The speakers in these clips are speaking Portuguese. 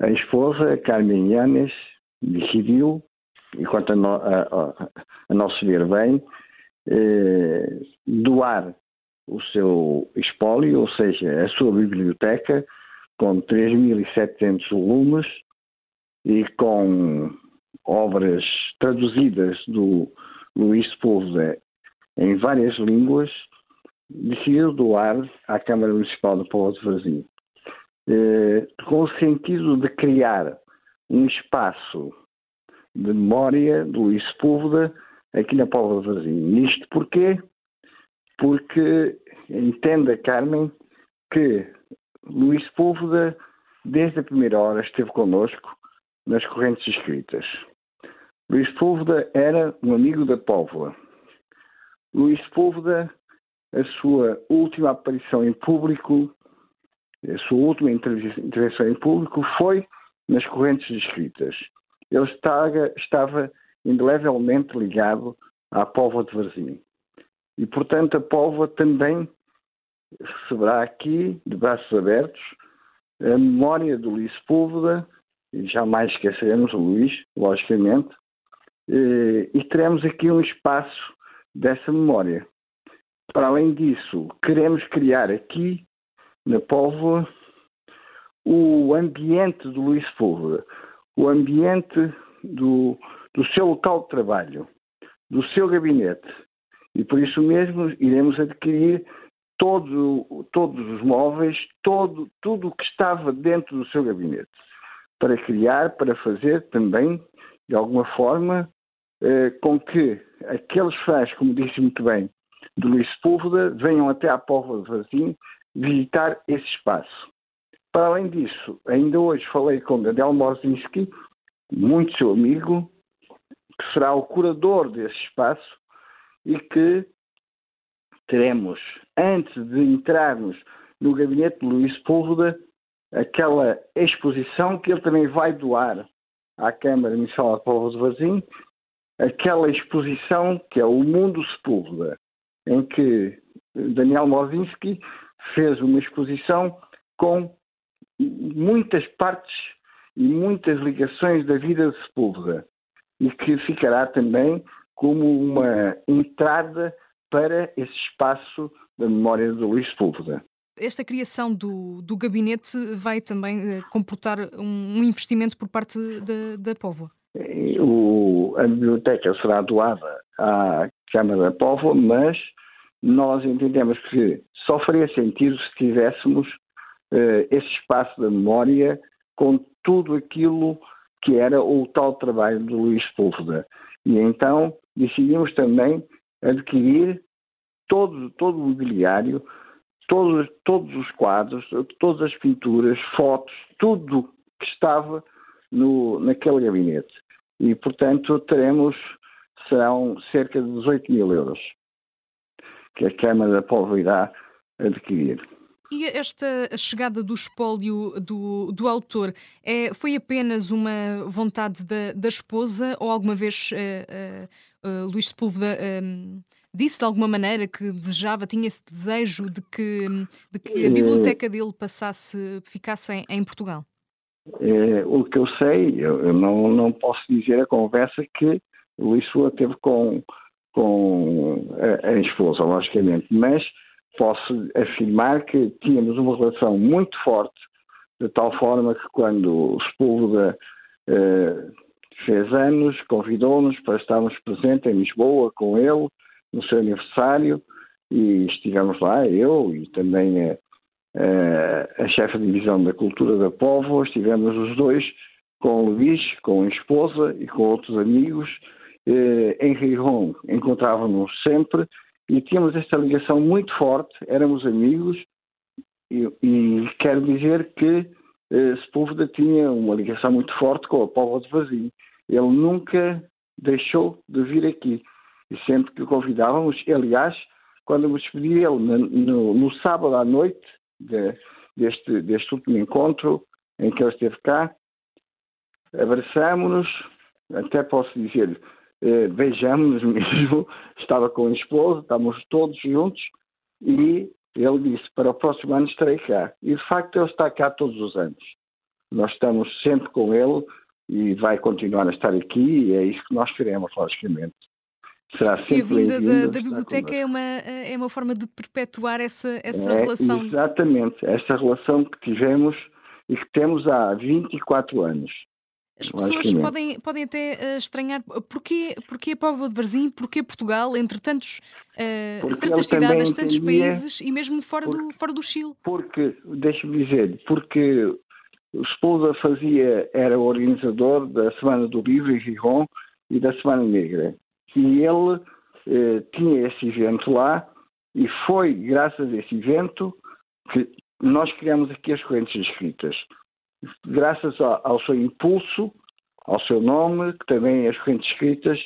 a esposa, Carmen Yanes, decidiu, enquanto a, no, a, a, a nosso ver bem, eh, doar o seu espólio, ou seja, a sua biblioteca, com 3.700 volumes e com obras traduzidas do Luís Sepúlveda em várias línguas, decidiu doar à Câmara Municipal de Povo de Varzim, eh, com o sentido de criar um espaço de memória do Luís Sepúlveda aqui na Póvoa Varzim. Isto porquê? Porque entenda, Carmen, que Luís Sepúlveda, desde a primeira hora, esteve connosco nas correntes escritas. Luís Sepúlveda era um amigo da Póvoa. Luís Sepúlveda, a sua última aparição em público, a sua última intervenção em público foi nas correntes escritas. Ele estava, estava indelevelmente ligado à Póvoa de Varzim. E, portanto, a Póvoa também receberá aqui, de braços abertos, a memória do Luís Púlveda, e jamais esqueceremos o Luís, logicamente, e teremos aqui um espaço dessa memória. Para além disso, queremos criar aqui, na Póvoa, o ambiente do Luís Púlveda, o ambiente do, do seu local de trabalho, do seu gabinete. E por isso mesmo iremos adquirir todo, todos os móveis, todo, tudo o que estava dentro do seu gabinete, para criar, para fazer também, de alguma forma, eh, com que aqueles fãs, como disse muito bem, do Luís Sepúlveda, venham até à Póvoa de Varzim visitar esse espaço. Para além disso, ainda hoje falei com Daniel Morzinski, muito seu amigo, que será o curador desse espaço e que teremos, antes de entrarmos no gabinete de Luís Púlveda, aquela exposição que ele também vai doar à Câmara Municipal de Povo de Varzim, aquela exposição que é o Mundo Sepúlveda, em que Daniel Mozinski fez uma exposição com muitas partes e muitas ligações da vida de Sepúlveda e que ficará também como uma entrada para esse espaço da memória de Luís Sepúlveda. Esta criação do, do gabinete vai também uh, comportar um, um, investimento por parte da, da Póvoa? O, a biblioteca será doada à Câmara da Póvoa, mas nós entendemos que só faria sentido se tivéssemos uh, esse espaço da memória com tudo aquilo que era o tal trabalho de Luís Sepúlveda. E então decidimos também adquirir todo, todo o mobiliário, todos, todos os quadros, todas as pinturas, fotos, tudo que estava no, naquele gabinete. E, portanto, teremos, serão cerca de 18 mil euros que a Câmara Póvoa irá adquirir. E esta chegada do espólio do, do autor é, foi apenas uma vontade da, da esposa ou alguma vez uh, uh, uh, Luís Sepúlveda disse de alguma maneira que desejava, tinha esse desejo de que, de que a biblioteca dele passasse, ficasse em, em Portugal? É, o que eu sei, eu, eu, não, não posso dizer a conversa que Luís Sua teve com, com a, a esposa, logicamente, mas posso afirmar que tínhamos uma relação muito forte, de tal forma que quando o Sepúlveda eh, fez anos, convidou-nos para estarmos presentes em Lisboa com ele, no seu aniversário, e estivemos lá, eu e também a, a, a chefe de divisão da cultura da Povo, estivemos os dois com o Luís, com a esposa e com outros amigos, eh, em Rijon encontrávamos sempre e tínhamos esta ligação muito forte, éramos amigos, e, e quero dizer que eh, Sepúlveda tinha uma ligação muito forte com a Póvoa de Varzim. Ele nunca deixou de vir aqui. E sempre que o convidávamos, aliás, quando me despedi dele no, no, no sábado à noite de, deste, deste último encontro em que ele esteve cá, abraçámos-nos, até posso dizer, eh, beijamos-nos mesmo, estava com a esposa, estávamos todos juntos e ele disse, para o próximo ano estarei cá. E de facto ele está cá todos os anos. nós estamos sempre com ele e vai continuar a estar aqui e é isso que nós queremos, logicamente. Será Porque a vinda da, da biblioteca é uma, é uma forma de perpetuar essa, essa é, relação. Exatamente, essa relação que tivemos e que temos há 24 anos. As pessoas podem, podem até uh, estranhar porquê, porquê a Póvoa de Varzim, porquê Portugal, entre tantos, uh, tantas cidades, tantos países e mesmo fora, porque, do, fora do Chile? Porque, deixa-me dizer, porque o Sepúlveda fazia, era o organizador da Semana do Livro em Rijon e da Semana Negra. E ele eh, tinha esse evento lá e foi graças a esse evento que nós criamos aqui as correntes escritas graças ao, seu impulso, ao seu nome, que também as correntes escritas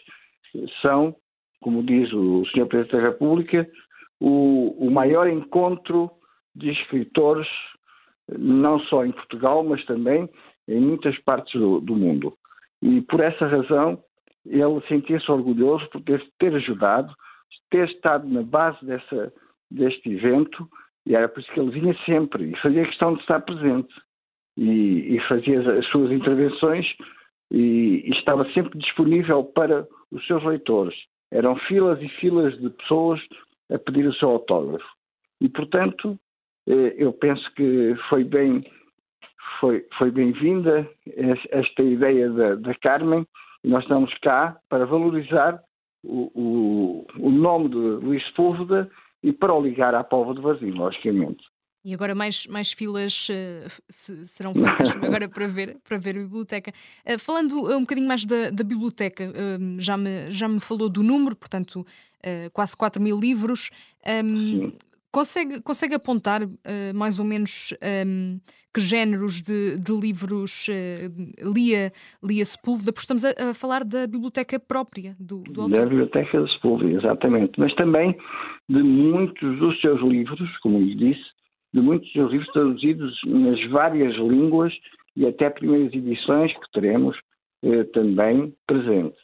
são, como diz o Sr. Presidente da República, o, o maior encontro de escritores, não só em Portugal, mas também em muitas partes do, do mundo. E por essa razão ele sentia-se orgulhoso por ter, ter, ajudado, ter estado na base dessa, deste evento, e era por isso que ele vinha sempre e fazia questão de estar presente e, e fazia as suas intervenções e, e, estava sempre disponível para os seus leitores. Eram filas e filas de pessoas a pedir o seu autógrafo. E, portanto, eh, eu penso que foi bem foi, foi bem-vinda esta ideia da, da, Carmen e nós estamos cá para valorizar o, o, o nome de Luís Sepúlveda e para o ligar à Póvoa de Varzim, logicamente. E agora mais, mais filas uh, serão feitas agora para ver, para ver a biblioteca. Uh, falando um bocadinho mais da, da biblioteca, uh, já, me, já me falou do número, portanto, quase 4 mil livros. Um, consegue, consegue apontar mais ou menos um, que géneros de, de livros lia, lia Sepúlveda? Porque estamos a, a, falar da biblioteca própria do, do autor. Da biblioteca de Sepúlveda, exatamente. Mas também de muitos dos seus livros, como lhe disse, de muitos dos livros traduzidos nas várias línguas e até primeiras edições que teremos eh, também presente.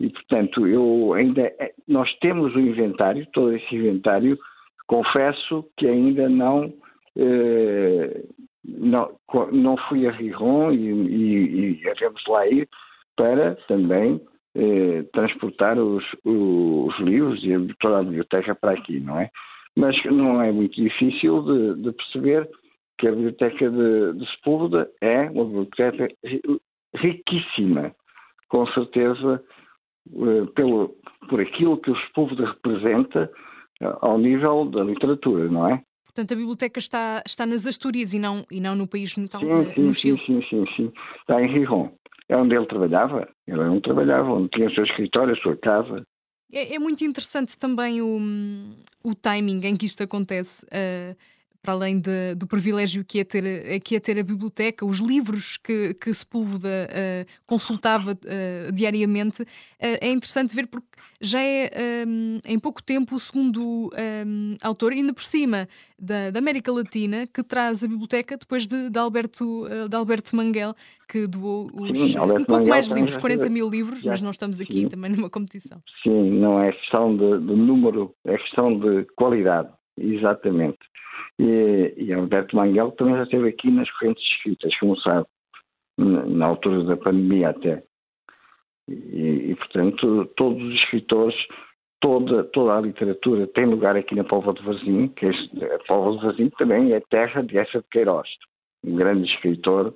E, portanto, eu ainda, eh, nós temos o inventário, todo esse inventário, confesso que ainda não, eh, não, não fui a Riron e, e, e havemos lá ir para também eh, transportar os, os livros e toda a biblioteca para aqui, não é? Mas não é muito difícil de, de perceber que a Biblioteca de, de Sepúlveda é uma biblioteca riquíssima, com certeza, eh, pelo, por aquilo que o Sepúlveda representa eh, ao nível da literatura, não é? Portanto, a biblioteca está, está nas Astúrias e não, e não no país natal, sim, eh, sim, no Chile. Sim, sim, sim, sim. Está em Rijon. É onde ele trabalhava. Ele onde trabalhava, onde tinha o seu escritório, a sua casa. É, é, muito interessante também o, o timing em que isto acontece. Uh, para além de, do privilégio que é, ter, que é ter a biblioteca, os livros que, que Sepúlveda uh, consultava uh, diariamente, uh, é interessante ver porque já é um, em pouco tempo o segundo um, autor, ainda por cima da, da, América Latina, que traz a biblioteca depois de, de Alberto, de Alberto Manguel, que doou os, Sim, um pouco Manguel mais de livros, 40 mil livros, já, mas não estamos aqui Sim. também numa competição. Sim, não é questão de, de número, é questão de qualidade, exatamente. E, e Alberto Manguel também já esteve aqui nas correntes escritas, como sabe, na altura da pandemia até. E, e, portanto, todos os escritores, toda, toda a literatura tem lugar aqui na Póvoa de Varzim, que é, a Póvoa de Varzim também é terra de Essa de Queiroz, um grande escritor,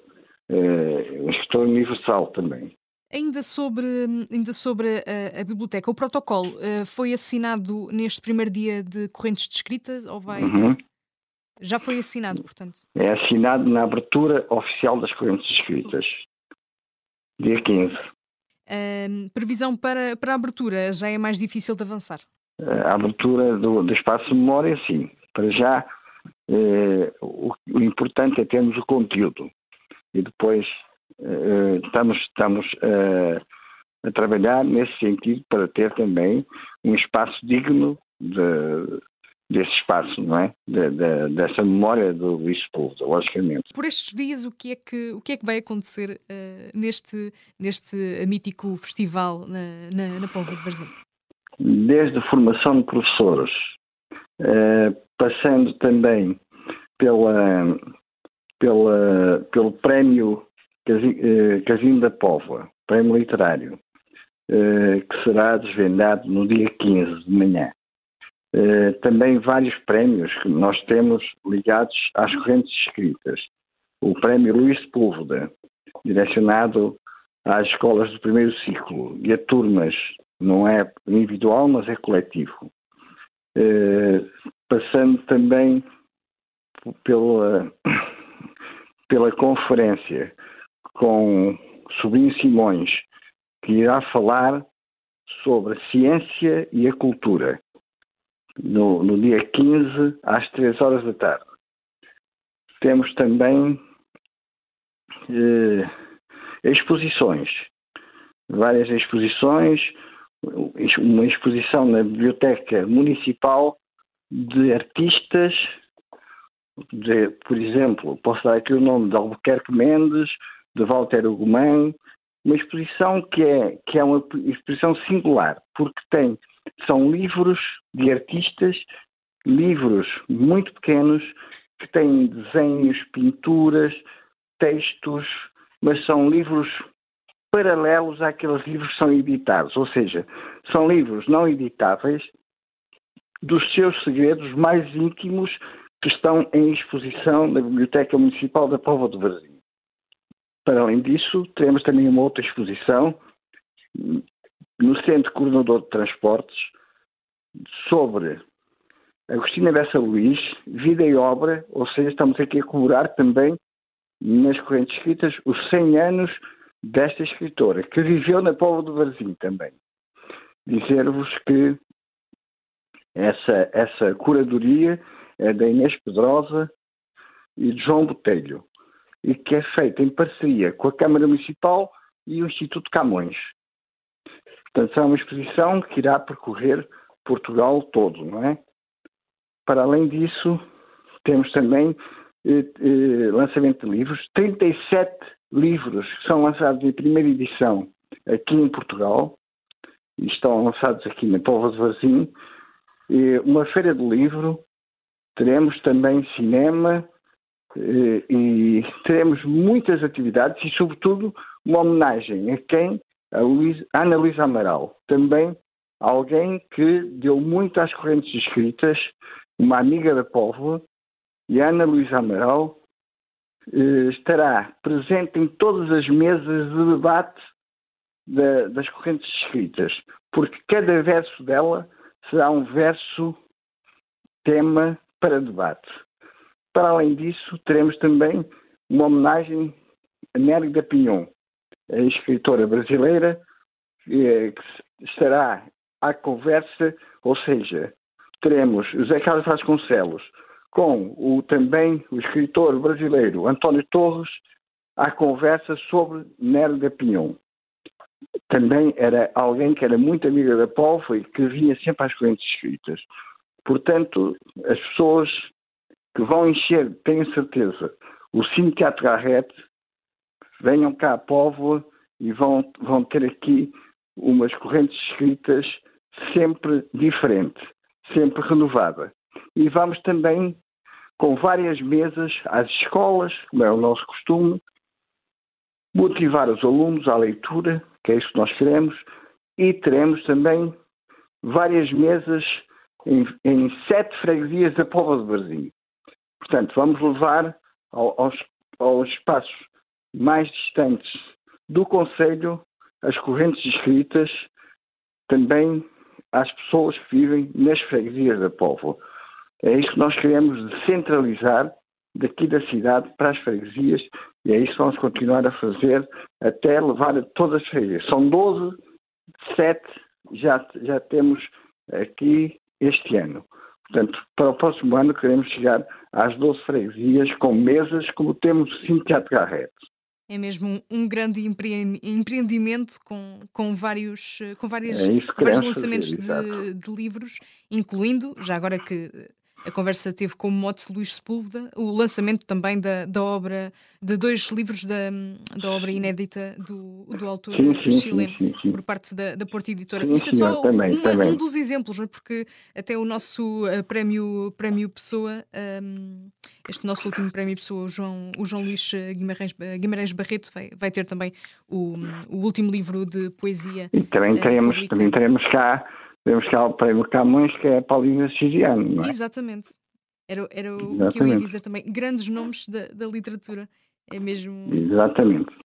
eh, um escritor universal também. Ainda sobre, ainda sobre a, a biblioteca, o protocolo uh, foi assinado neste primeiro dia de correntes de escritas ou vai... Uhum. Já foi assinado, portanto? É assinado na abertura oficial das correntes escritas, dia 15. Uh, previsão para, para a abertura já é mais difícil de avançar? A abertura do, do espaço de memória, sim. Para já, eh, o, o, importante é termos o conteúdo. E depois eh, estamos, estamos eh, a trabalhar nesse sentido para ter também um espaço digno de, desse espaço, não é? De, de, dessa memória do Luís Sepúlveda, logicamente. Por estes dias, o que é que, o que, é que vai acontecer uh, neste, neste mítico festival na, na, na Póvoa de Varzim? Desde a formação de professores, uh, passando também pela, pela, pelo prémio Casim da Póvoa, prémio literário, que será desvendado no dia 15 de manhã. Também vários prémios que nós temos ligados às correntes escritas. O prémio Luís Sepúlveda, direcionado às escolas do primeiro ciclo e a turmas, não é individual, mas é coletivo. Eh, passando também pela, pela conferência com Sobrinho Simões, que irá falar sobre a ciência e a cultura, no, no dia 15, às 3 horas da tarde. Temos também eh, exposições, várias exposições, uma exposição na Biblioteca Municipal de artistas, de, por exemplo, posso dar aqui o nome de Albuquerque Mendes, de Walter Ugumã, uma exposição que é, que é uma exposição singular, porque tem, são livros de artistas, livros muito pequenos, que têm desenhos, pinturas, textos, mas são livros paralelos àqueles livros que são editados, ou seja, são livros não editáveis dos seus segredos mais íntimos que estão em exposição na Biblioteca Municipal da Póvoa do Varzim. Para além disso, teremos também uma outra exposição no Centro Coordenador de Transportes sobre Agostina Bessa Luís, vida e obra, ou seja, estamos aqui a comemorar também nas correntes escritas os 100 anos desta escritora, que viveu na Póvoa do Varzim também. Dizer-vos que essa, essa curadoria é da Inês Pedrosa e de João Botelho, e que é feita em parceria com a Câmara Municipal e o Instituto Camões. Portanto, será uma exposição que irá percorrer Portugal todo, não é? Para além disso, temos também eh, eh, lançamento de livros, 37 livros que são lançados em primeira edição aqui em Portugal, e estão lançados aqui na Póvoa de uma feira do livro, teremos também cinema eh, e teremos muitas atividades e, sobretudo, uma homenagem a quem? A Luís, Ana Luísa Amaral, também alguém que deu muito às correntes escritas, uma amiga da Póvoa, e Ana Luísa Amaral eh, estará presente em todas as mesas de debate da, das correntes escritas, porque cada verso dela será um verso tema para debate. Para além disso, teremos também uma homenagem a Nérida Pinhon, escritora brasileira, eh, que estará à conversa, ou seja, teremos José Carlos Vasconcelos, com o, também o escritor brasileiro António Torres à conversa sobre Nérida Pinhon. Também era alguém que era muito amiga da Polfa e que vinha sempre às correntes escritas. Portanto, as pessoas que vão encher, tenho certeza, o Cine Teatro Garrett, venham cá à Póvoa e vão, vão ter aqui umas correntes escritas sempre diferente, sempre renovada. E vamos também com várias mesas às escolas, como é o nosso costume, motivar os alunos à leitura, que é isso que nós queremos, e teremos também várias mesas em, em sete freguesias da Póvoa de Varzim. Portanto, vamos levar ao, aos, aos espaços mais distantes do Conselho as correntes escritas também às pessoas que vivem nas freguesias da Póvoa. É isso que nós queremos descentralizar daqui da cidade para as freguesias e é isso que vamos continuar a fazer até levar a todas as freguesias. São 12, 7 já, já temos aqui este ano. Portanto, para o próximo ano queremos chegar às 12 freguesias com mesas como temos o Teatro Garrett. É mesmo um grande empreendimento com, com vários, com várias, é vários lançamentos de, de, livros, incluindo, já agora que a conversa teve como mote Luís Sepúlveda, o lançamento também da, da obra, de dois livros da, da obra inédita do, do autor sim, sim, chileno, sim, por parte da, da Porta Editora. Sim, Isso é só também, uma, também. um dos exemplos, é? porque até o nosso uh, prémio, prémio Pessoa, um, este nosso último prémio Pessoa, o João, o João Luís Guimarães, Guimarães Barreto, vai, vai ter também o, o último livro de poesia. E também teremos, uh, também teremos cá temos cá o prémio Camões, que é Paulina Siciliano, não é? Exatamente. Era, era o que eu ia dizer também. Grandes nomes da, da literatura. É mesmo. Exatamente.